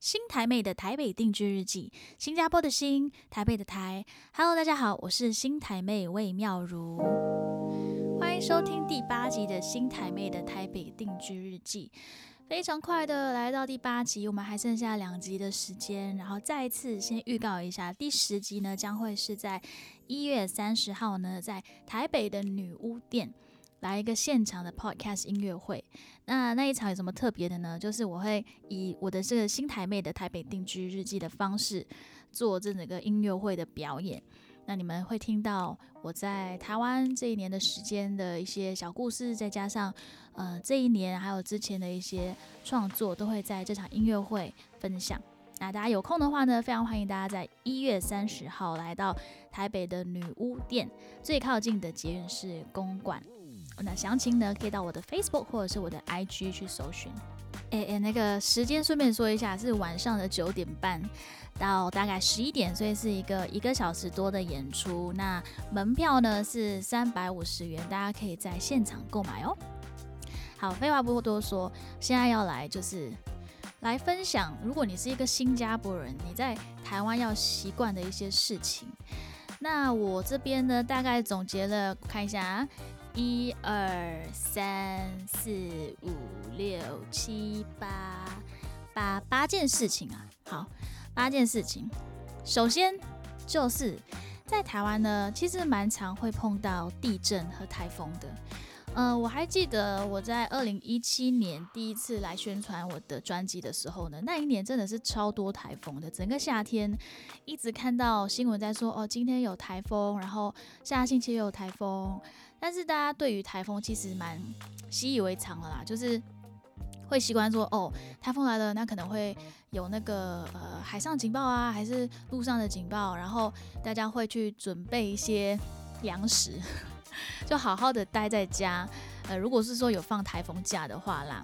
新台妹的台北定居日记，新加坡的新，台北的台。Hello，大家好，我是新台妹魏妙如，欢迎收听第八集的新台妹的台北定居日记。非常快的来到第八集，我们还剩下两集的时间，然后再一次先预告一下，第十集呢将会是在一月三十号呢，在台北的女巫店。来一个现场的 podcast 音乐会，那那一场有什么特别的呢？就是我会以我的这个新台妹的台北定居日记的方式做这整个音乐会的表演。那你们会听到我在台湾这一年的时间的一些小故事，再加上呃这一年还有之前的一些创作，都会在这场音乐会分享。那大家有空的话呢，非常欢迎大家在一月三十号来到台北的女巫店，最靠近的捷运是公馆。那详情呢，可以到我的 Facebook 或者是我的 IG 去搜寻。诶诶，那个时间顺便说一下，是晚上的九点半到大概十一点，所以是一个一个小时多的演出。那门票呢是三百五十元，大家可以在现场购买哦。好，废话不多说，现在要来就是来分享，如果你是一个新加坡人，你在台湾要习惯的一些事情。那我这边呢，大概总结了，看一下啊。一二三四五六七八八八件事情啊，好，八件事情。首先就是在台湾呢，其实蛮常会碰到地震和台风的。嗯，我还记得我在二零一七年第一次来宣传我的专辑的时候呢，那一年真的是超多台风的，整个夏天一直看到新闻在说哦，今天有台风，然后下星期又有台风。但是大家对于台风其实蛮 习以为常了啦，就是会习惯说哦，台风来了，那可能会有那个呃海上警报啊，还是路上的警报，然后大家会去准备一些粮食，就好好的待在家。呃，如果是说有放台风假的话啦，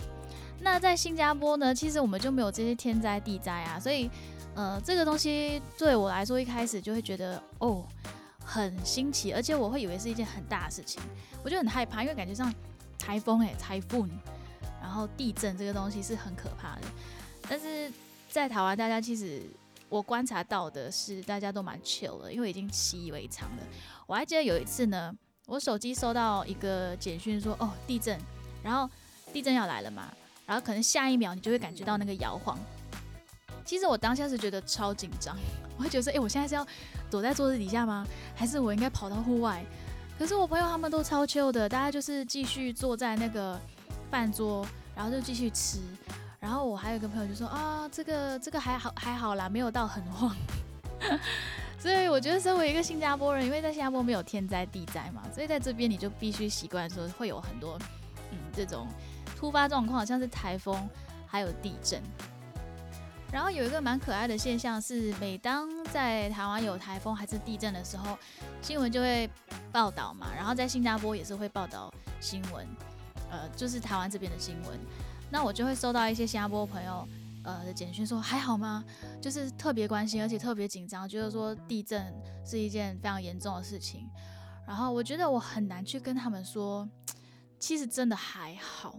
那在新加坡呢，其实我们就没有这些天灾地灾啊，所以呃这个东西对我来说一开始就会觉得哦。很新奇，而且我会以为是一件很大的事情，我就很害怕，因为感觉上台风哎，台风，然后地震这个东西是很可怕的。但是在台湾，大家其实我观察到的是，大家都蛮 chill 的，因为已经习以为常了。我还记得有一次呢，我手机收到一个简讯说，哦，地震，然后地震要来了嘛，然后可能下一秒你就会感觉到那个摇晃。其实我当下是觉得超紧张，我会觉得说，哎，我现在是要躲在桌子底下吗？还是我应该跑到户外？可是我朋友他们都超 chill 的，大家就是继续坐在那个饭桌，然后就继续吃。然后我还有一个朋友就说，啊，这个这个还好还好啦，没有到很晃。所以我觉得身为一个新加坡人，因为在新加坡没有天灾地灾嘛，所以在这边你就必须习惯说会有很多嗯这种突发状况，像是台风还有地震。然后有一个蛮可爱的现象是，每当在台湾有台风还是地震的时候，新闻就会报道嘛。然后在新加坡也是会报道新闻，呃，就是台湾这边的新闻。那我就会收到一些新加坡朋友呃的简讯，说还好吗？就是特别关心，而且特别紧张，觉得说地震是一件非常严重的事情。然后我觉得我很难去跟他们说，其实真的还好，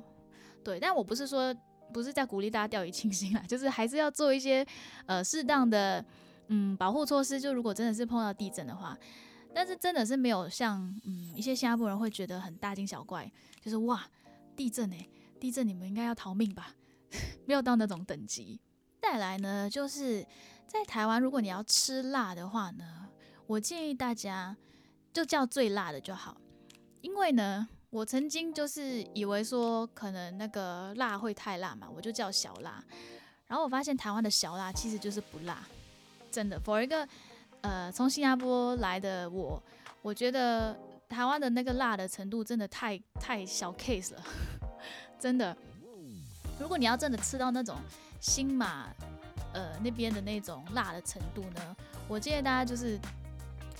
对。但我不是说。不是在鼓励大家掉以轻心啊，就是还是要做一些呃适当的嗯保护措施。就如果真的是碰到地震的话，但是真的是没有像嗯一些新加坡人会觉得很大惊小怪，就是哇地震哎地震你们应该要逃命吧，没有到那种等级。再来呢，就是在台湾如果你要吃辣的话呢，我建议大家就叫最辣的就好，因为呢。我曾经就是以为说可能那个辣会太辣嘛，我就叫小辣。然后我发现台湾的小辣其实就是不辣，真的。For 一个呃从新加坡来的我，我觉得台湾的那个辣的程度真的太太小 case 了，真的。如果你要真的吃到那种新马呃那边的那种辣的程度呢，我建议大家就是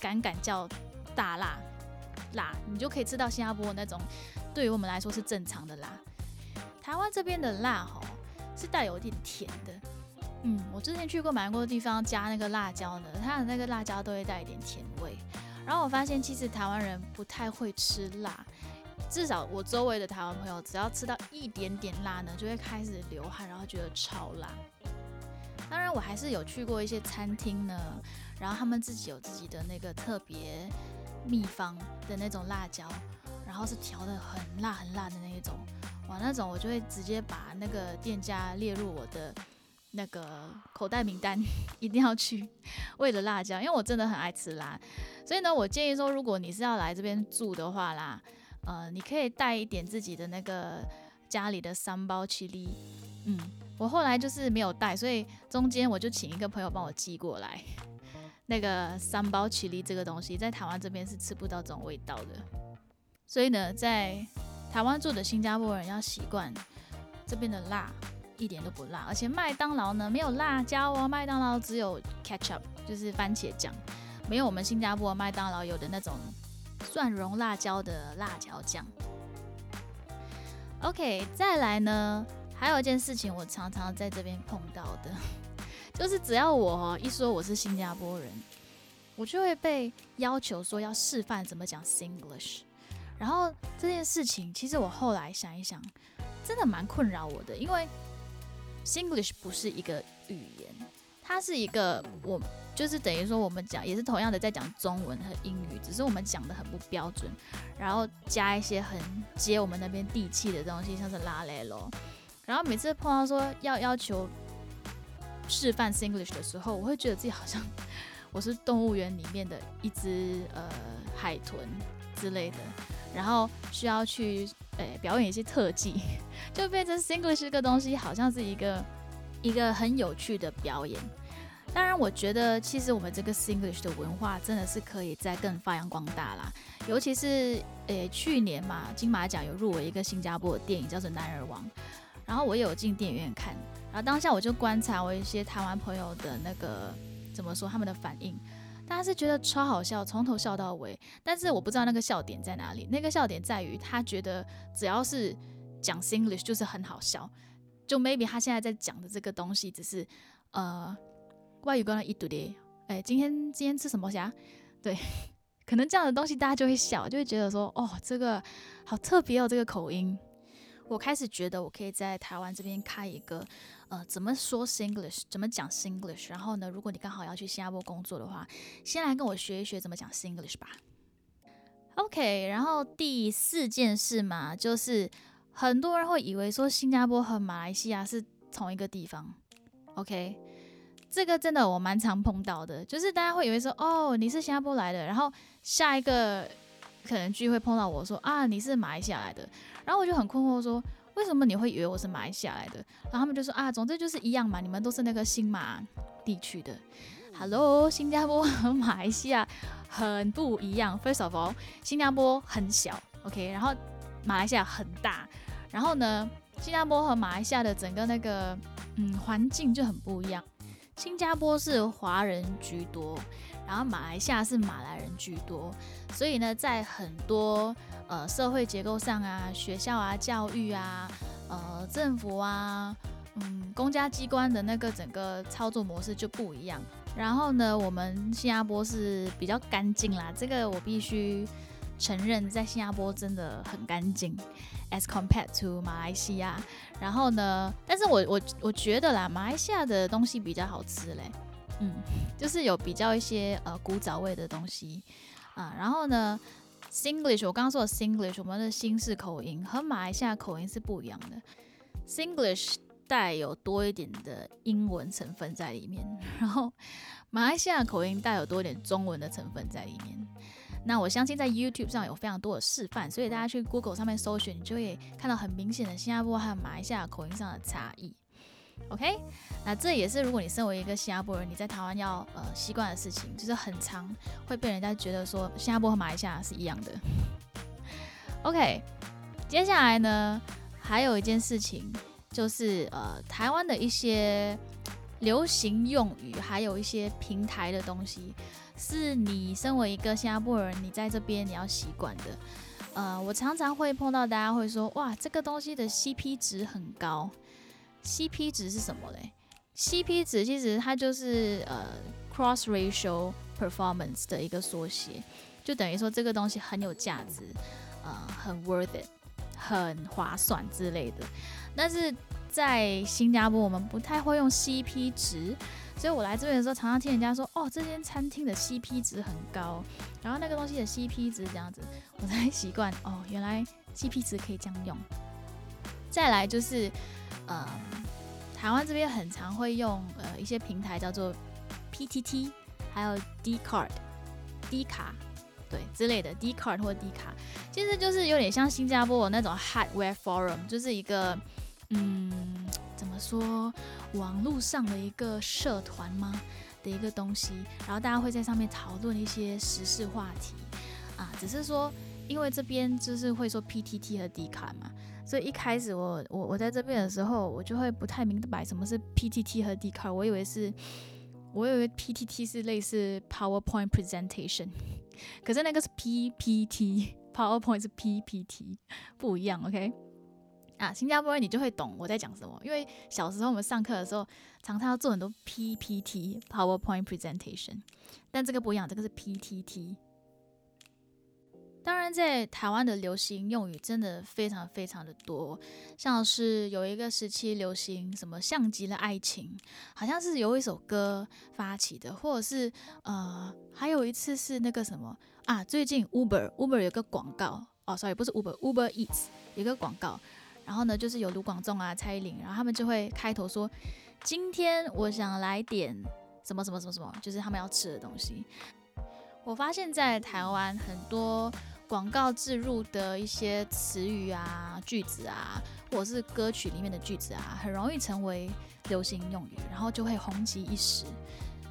敢敢叫大辣。辣，你就可以吃到新加坡那种，对于我们来说是正常的辣。台湾这边的辣哈是带有一点甜的，嗯，我之前去过蛮多地方加那个辣椒呢，它的那个辣椒都会带一点甜味。然后我发现其实台湾人不太会吃辣，至少我周围的台湾朋友只要吃到一点点辣呢，就会开始流汗，然后觉得超辣。当然，我还是有去过一些餐厅呢，然后他们自己有自己的那个特别秘方的那种辣椒，然后是调的很辣很辣的那一种，哇，那种我就会直接把那个店家列入我的那个口袋名单，一定要去，为了辣椒，因为我真的很爱吃辣，所以呢，我建议说，如果你是要来这边住的话啦，呃，你可以带一点自己的那个家里的三包七粒，嗯。我后来就是没有带，所以中间我就请一个朋友帮我寄过来。那个三包起立这个东西，在台湾这边是吃不到这种味道的。所以呢，在台湾住的新加坡人要习惯这边的辣一点都不辣，而且麦当劳呢没有辣椒哦，麦当劳只有 ketchup，就是番茄酱，没有我们新加坡麦当劳有的那种蒜蓉辣椒的辣椒酱。OK，再来呢。还有一件事情，我常常在这边碰到的，就是只要我一说我是新加坡人，我就会被要求说要示范怎么讲 Singlish。然后这件事情，其实我后来想一想，真的蛮困扰我的，因为 Singlish 不是一个语言，它是一个我就是等于说我们讲也是同样的在讲中文和英语，只是我们讲的很不标准，然后加一些很接我们那边地气的东西，像是拉雷咯。然后每次碰到说要要求示范 Singlish 的时候，我会觉得自己好像 我是动物园里面的一只呃海豚之类的，然后需要去诶表演一些特技，就变成 Singlish 这个东西好像是一个一个很有趣的表演。当然，我觉得其实我们这个 Singlish 的文化真的是可以再更发扬光大啦，尤其是诶去年嘛金马奖有入围一个新加坡的电影叫做《男儿王》。然后我也有进电影院看，然后当下我就观察我一些台湾朋友的那个怎么说他们的反应，大家是觉得超好笑，从头笑到尾。但是我不知道那个笑点在哪里，那个笑点在于他觉得只要是讲 English 就是很好笑，就 maybe 他现在在讲的这个东西只是呃外语刚刚一读的，哎，今天今天吃什么虾？对，可能这样的东西大家就会笑，就会觉得说哦这个好特别哦这个口音。我开始觉得我可以在台湾这边开一个，呃，怎么说 Singlish，怎么讲 Singlish。然后呢，如果你刚好要去新加坡工作的话，先来跟我学一学怎么讲 Singlish 吧。OK，然后第四件事嘛，就是很多人会以为说新加坡和马来西亚是同一个地方。OK，这个真的我蛮常碰到的，就是大家会以为说，哦，你是新加坡来的，然后下一个。可能聚会碰到我说啊，你是马来西亚来的，然后我就很困惑说，为什么你会以为我是马来西亚来的？然后他们就说啊，总之就是一样嘛，你们都是那个新马地区的。Hello，新加坡和马来西亚很不一样。First of all，新加坡很小，OK，然后马来西亚很大，然后呢，新加坡和马来西亚的整个那个嗯环境就很不一样。新加坡是华人居多。然后马来西亚是马来人居多，所以呢，在很多呃社会结构上啊，学校啊、教育啊、呃政府啊、嗯公家机关的那个整个操作模式就不一样。然后呢，我们新加坡是比较干净啦，这个我必须承认，在新加坡真的很干净，as compared to 马来西亚。然后呢，但是我我我觉得啦，马来西亚的东西比较好吃嘞。嗯，就是有比较一些呃古早味的东西啊，然后呢，Singlish 我刚刚说的 Singlish，我们的新式口音和马来西亚口音是不一样的，Singlish 带有多一点的英文成分在里面，然后马来西亚口音带有多一点中文的成分在里面。那我相信在 YouTube 上有非常多的示范，所以大家去 Google 上面搜寻，你就会看到很明显的新加坡和马来西亚口音上的差异。OK，那这也是如果你身为一个新加坡人，你在台湾要呃习惯的事情，就是很长会被人家觉得说新加坡和马来西亚是一样的。OK，接下来呢，还有一件事情就是呃台湾的一些流行用语，还有一些平台的东西，是你身为一个新加坡人，你在这边你要习惯的。呃，我常常会碰到大家会说，哇，这个东西的 CP 值很高。CP 值是什么嘞？CP 值其实它就是呃 cross ratio performance 的一个缩写，就等于说这个东西很有价值，呃，很 worth it，很划算之类的。但是在新加坡我们不太会用 CP 值，所以我来这边的时候常常听人家说，哦，这间餐厅的 CP 值很高，然后那个东西的 CP 值这样子，我才习惯哦，原来 CP 值可以这样用。再来就是，呃，台湾这边很常会用呃一些平台叫做 PTT，还有 D Card、D 卡。对之类的，D card 或 D 卡，其实就是有点像新加坡那种 hardware forum，就是一个，嗯，怎么说，网络上的一个社团吗的一个东西，然后大家会在上面讨论一些时事话题，啊，只是说，因为这边就是会说 PTT 和 D 卡嘛，所以一开始我我我在这边的时候，我就会不太明白什么是 PTT 和 D 卡，我以为是，我以为 PTT 是类似 PowerPoint presentation。可是那个是 PPT，PowerPoint 是 PPT，不一样，OK？啊，新加坡人你就会懂我在讲什么，因为小时候我们上课的时候常常要做很多 PPT，PowerPoint presentation，但这个不一样，这个是 PTT。当然，在台湾的流行用语真的非常非常的多，像是有一个时期流行什么像极了爱情，好像是有一首歌发起的，或者是呃，还有一次是那个什么啊，最近 Uber Uber 有个广告哦，sorry 不是 Uber Uber Eats 有个广告，然后呢就是有卢广仲啊、蔡依林，然后他们就会开头说，今天我想来点什么什么什么什么，就是他们要吃的东西。我发现，在台湾很多。广告植入的一些词语啊、句子啊，或者是歌曲里面的句子啊，很容易成为流行用语，然后就会红极一时。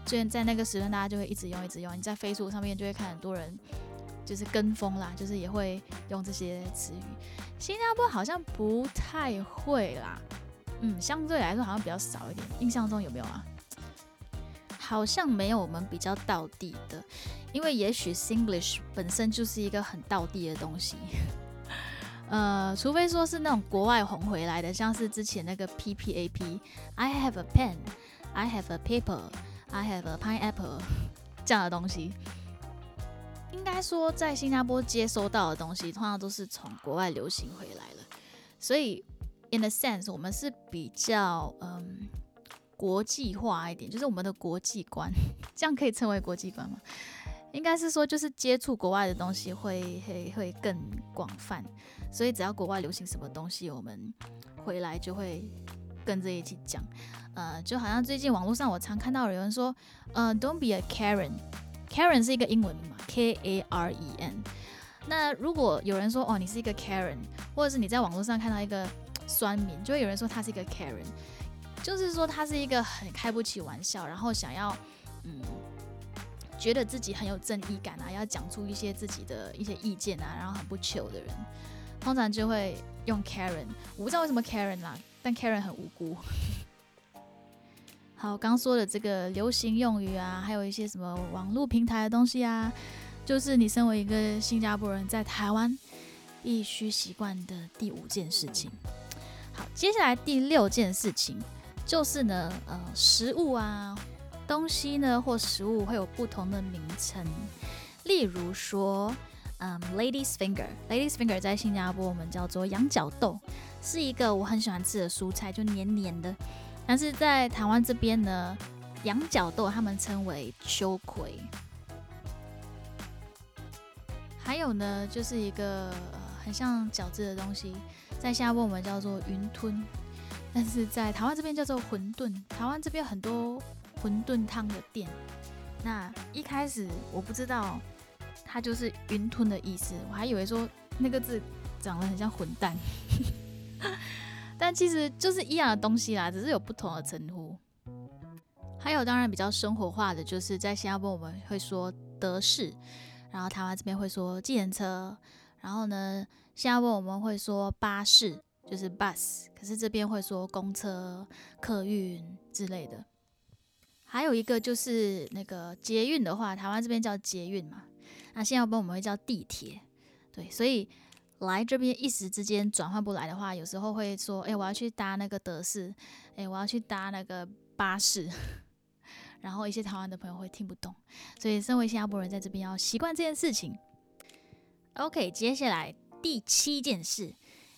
所以在那个时段，大家就会一直用、一直用。你在 Facebook 上面就会看很多人就是跟风啦，就是也会用这些词语。新加坡好像不太会啦，嗯，相对来说好像比较少一点。印象中有没有啊？好像没有我们比较道地的。因为也许 Singlish 本身就是一个很道地的东西，呃，除非说是那种国外红回来的，像是之前那个 P P A P，I have a pen，I have a paper，I have a pineapple 这样的东西，应该说在新加坡接收到的东西，通常都是从国外流行回来了，所以 in a sense 我们是比较嗯国际化一点，就是我们的国际观，这样可以称为国际观吗？应该是说，就是接触国外的东西会会会更广泛，所以只要国外流行什么东西，我们回来就会跟着一起讲。呃，就好像最近网络上我常看到有人说，呃，Don't be a Karen，Karen 是一个英文名嘛，K A R E N。那如果有人说，哦，你是一个 Karen，或者是你在网络上看到一个酸民，就会有人说他是一个 Karen，就是说他是一个很开不起玩笑，然后想要，嗯。觉得自己很有正义感啊，要讲出一些自己的一些意见啊，然后很不求的人，通常就会用 Karen。我不知道为什么 Karen 啦，但 Karen 很无辜。好，刚说的这个流行用语啊，还有一些什么网络平台的东西啊，就是你身为一个新加坡人在台湾必须习惯的第五件事情。好，接下来第六件事情就是呢，呃，食物啊。东西呢，或食物会有不同的名称，例如说，嗯，ladies finger，ladies finger 在新加坡我们叫做羊角豆，是一个我很喜欢吃的蔬菜，就黏黏的。但是在台湾这边呢，羊角豆他们称为秋葵。还有呢，就是一个很像饺子的东西，在新加坡我们叫做云吞，但是在台湾这边叫做馄饨。台湾这边很多。馄饨汤的店，那一开始我不知道它就是云吞的意思，我还以为说那个字长得很像混蛋，但其实就是一样的东西啦，只是有不同的称呼。还有当然比较生活化的，就是在新加坡我们会说德士，然后台湾这边会说计程车，然后呢新加坡我们会说巴士，就是 bus，可是这边会说公车、客运之类的。还有一个就是那个捷运的话，台湾这边叫捷运嘛，那新加坡我们会叫地铁，对，所以来这边一时之间转换不来的话，有时候会说，哎，我要去搭那个德士，哎，我要去搭那个巴士，然后一些台湾的朋友会听不懂，所以身为新加坡人在这边要习惯这件事情。OK，接下来第七件事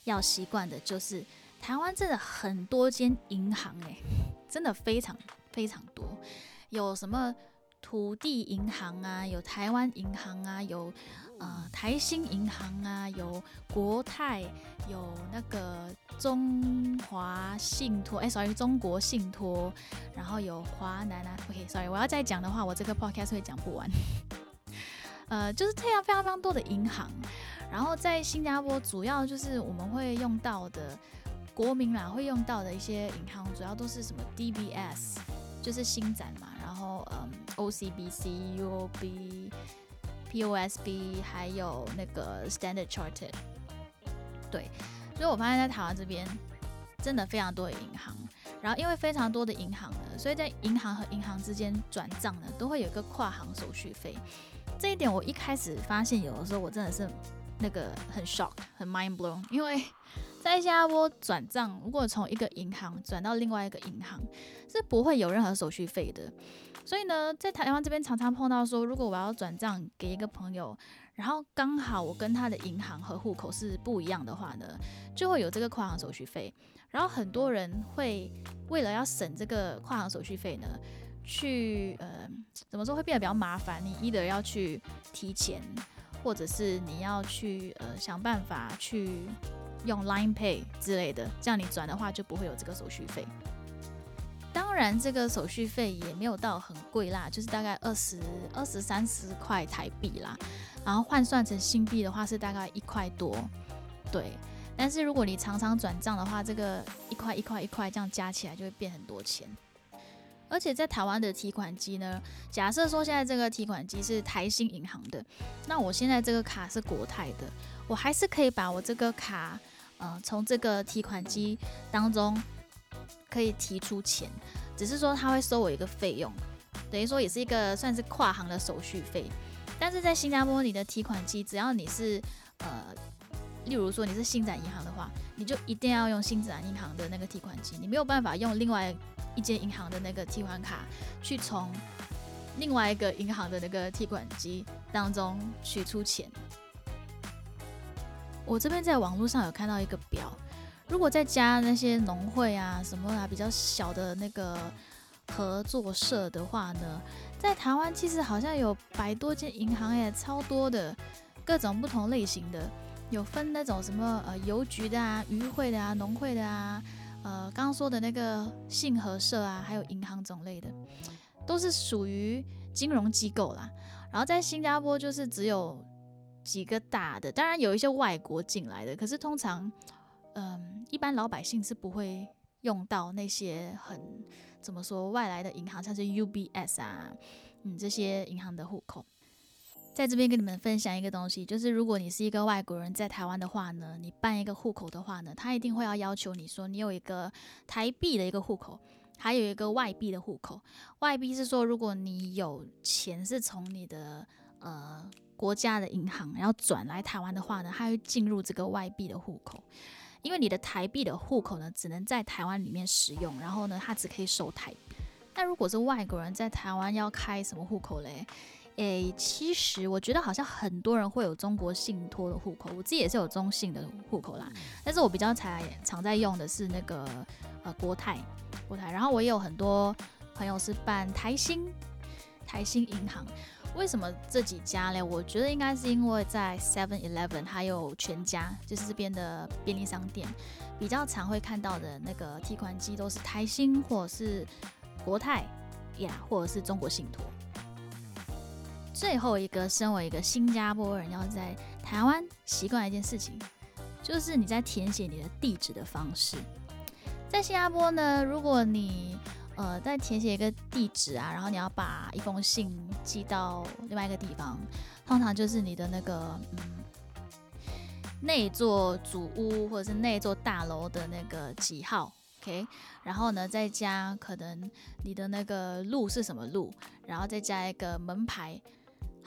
要习惯的就是。台湾真的很多间银行诶，真的非常非常多，有什么土地银行啊，有台湾银行啊，有呃台新银行啊，有国泰，有那个中华信托，哎，sorry，中国信托，然后有华南啊，OK，sorry，我要再讲的话，我这个 podcast 会讲不完。呃，就是这样非常非常多的银行，然后在新加坡主要就是我们会用到的国民啦会用到的一些银行，主要都是什么 DBS，就是新展嘛，然后嗯 OCBC、UOB、POSB，还有那个 Standard Chartered。对，所以我发现在台湾这边真的非常多的银行，然后因为非常多的银行呢，所以在银行和银行之间转账呢，都会有一个跨行手续费。这一点我一开始发现有的时候我真的是那个很 shock 很 mind blown，因为在新加坡转账，如果从一个银行转到另外一个银行是不会有任何手续费的。所以呢，在台湾这边常常碰到说，如果我要转账给一个朋友，然后刚好我跟他的银行和户口是不一样的话呢，就会有这个跨行手续费。然后很多人会为了要省这个跨行手续费呢。去呃，怎么说会变得比较麻烦？你一的要去提前，或者是你要去呃想办法去用 Line Pay 之类的，这样你转的话就不会有这个手续费。当然，这个手续费也没有到很贵啦，就是大概二十二十三十块台币啦，然后换算成新币的话是大概一块多。对，但是如果你常常转账的话，这个一块一块一块这样加起来就会变很多钱。而且在台湾的提款机呢，假设说现在这个提款机是台新银行的，那我现在这个卡是国泰的，我还是可以把我这个卡，呃，从这个提款机当中可以提出钱，只是说他会收我一个费用，等于说也是一个算是跨行的手续费。但是在新加坡，你的提款机只要你是呃，例如说你是新展银行的话，你就一定要用新展银行的那个提款机，你没有办法用另外。一间银行的那个提款卡，去从另外一个银行的那个提款机当中取出钱。我这边在网络上有看到一个表，如果再加那些农会啊什么啊比较小的那个合作社的话呢，在台湾其实好像有百多间银行耶，超多的，各种不同类型的，有分那种什么呃邮局的啊、渔会的啊、农会的啊。呃，刚刚说的那个信合社啊，还有银行种类的，都是属于金融机构啦。然后在新加坡就是只有几个大的，当然有一些外国进来的，可是通常，嗯，一般老百姓是不会用到那些很怎么说外来的银行，像是 UBS 啊，嗯，这些银行的户口。在这边跟你们分享一个东西，就是如果你是一个外国人在台湾的话呢，你办一个户口的话呢，他一定会要要求你说你有一个台币的一个户口，还有一个外币的户口。外币是说如果你有钱是从你的呃国家的银行然后转来台湾的话呢，它会进入这个外币的户口，因为你的台币的户口呢只能在台湾里面使用，然后呢它只可以收台币。那如果是外国人在台湾要开什么户口嘞？诶，其实我觉得好像很多人会有中国信托的户口，我自己也是有中信的户口啦。但是我比较常常在用的是那个呃国泰，国泰。然后我也有很多朋友是办台新，台新银行。为什么这几家嘞？我觉得应该是因为在 Seven Eleven 还有全家，就是这边的便利商店，比较常会看到的那个提款机都是台新或者是国泰呀，或者是中国信托。最后一个，身为一个新加坡人，要在台湾习惯一件事情，就是你在填写你的地址的方式。在新加坡呢，如果你呃在填写一个地址啊，然后你要把一封信寄到另外一个地方，通常就是你的那个嗯那座主屋或者是那座大楼的那个几号，OK，然后呢再加可能你的那个路是什么路，然后再加一个门牌。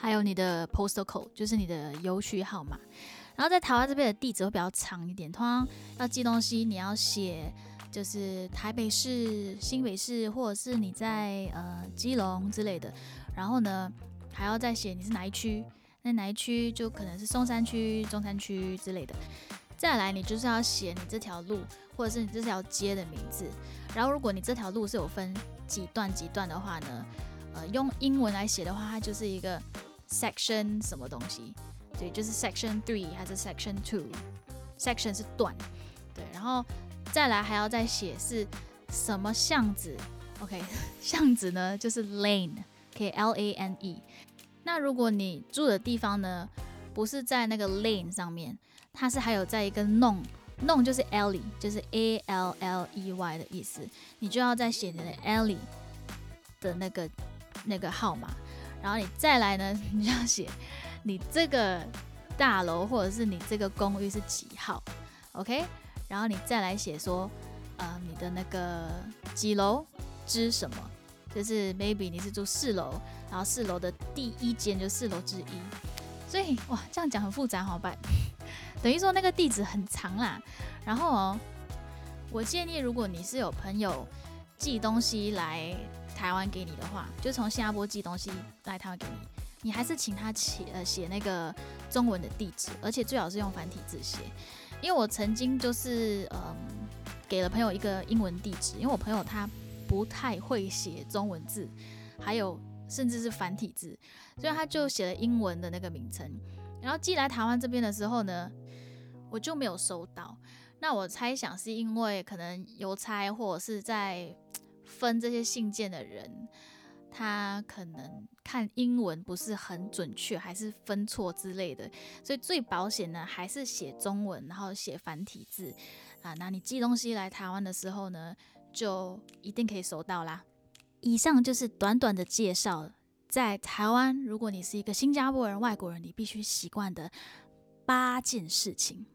还有你的 postal code，就是你的邮区号码。然后在台湾这边的地址会比较长一点，通常要寄东西，你要写就是台北市、新北市，或者是你在呃基隆之类的。然后呢，还要再写你是哪一区，那哪一区就可能是松山区、中山区之类的。再来，你就是要写你这条路。或者是你这条街的名字。然后如果你这条路是有分几段几段的话呢，呃，用英文来写的话，它就是一个 section 什么东西，对，就是 section three 还是 section two，section 是段，对，然后再来还要再写是什么巷子，OK，巷子呢就是 lane，OK L A N E。那如果你住的地方呢，不是在那个 lane 上面，它是还有在一个弄弄就是 alley，就是 A L L E Y 的意思，你就要再写你的 alley 的那个那个号码，然后你再来呢，你就要写你这个大楼或者是你这个公寓是几号，OK，然后你再来写说，呃，你的那个几楼之什么，就是 maybe 你是住四楼，然后四楼的第一间就四楼之一，所以哇，这样讲很复杂，好办。等于说那个地址很长啦，然后哦，我建议如果你是有朋友寄东西来台湾给你的话，就从新加坡寄东西来台湾给你，你还是请他写呃写那个中文的地址，而且最好是用繁体字写，因为我曾经就是嗯给了朋友一个英文地址，因为我朋友他不太会写中文字，还有甚至是繁体字，所以他就写了英文的那个名称，然后寄来台湾这边的时候呢。我就没有收到，那我猜想是因为可能邮差或者是在分这些信件的人，他可能看英文不是很准确，还是分错之类的，所以最保险呢还是写中文，然后写繁体字啊。那你寄东西来台湾的时候呢，就一定可以收到啦。以上就是短短的介绍，在台湾，如果你是一个新加坡人、外国人，你必须习惯的八件事情。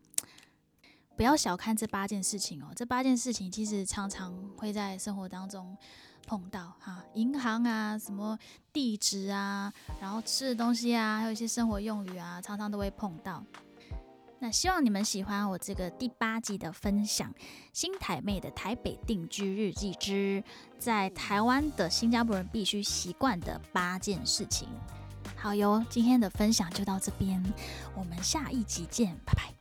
不要小看这八件事情哦，这八件事情其实常常会在生活当中碰到哈，银行啊，什么地址啊，然后吃的东西啊，还有一些生活用语啊，常常都会碰到。那希望你们喜欢我这个第八集的分享，《新台妹的台北定居日记之在台湾的新加坡人必须习惯的八件事情》。好哟，今天的分享就到这边，我们下一集见，拜拜。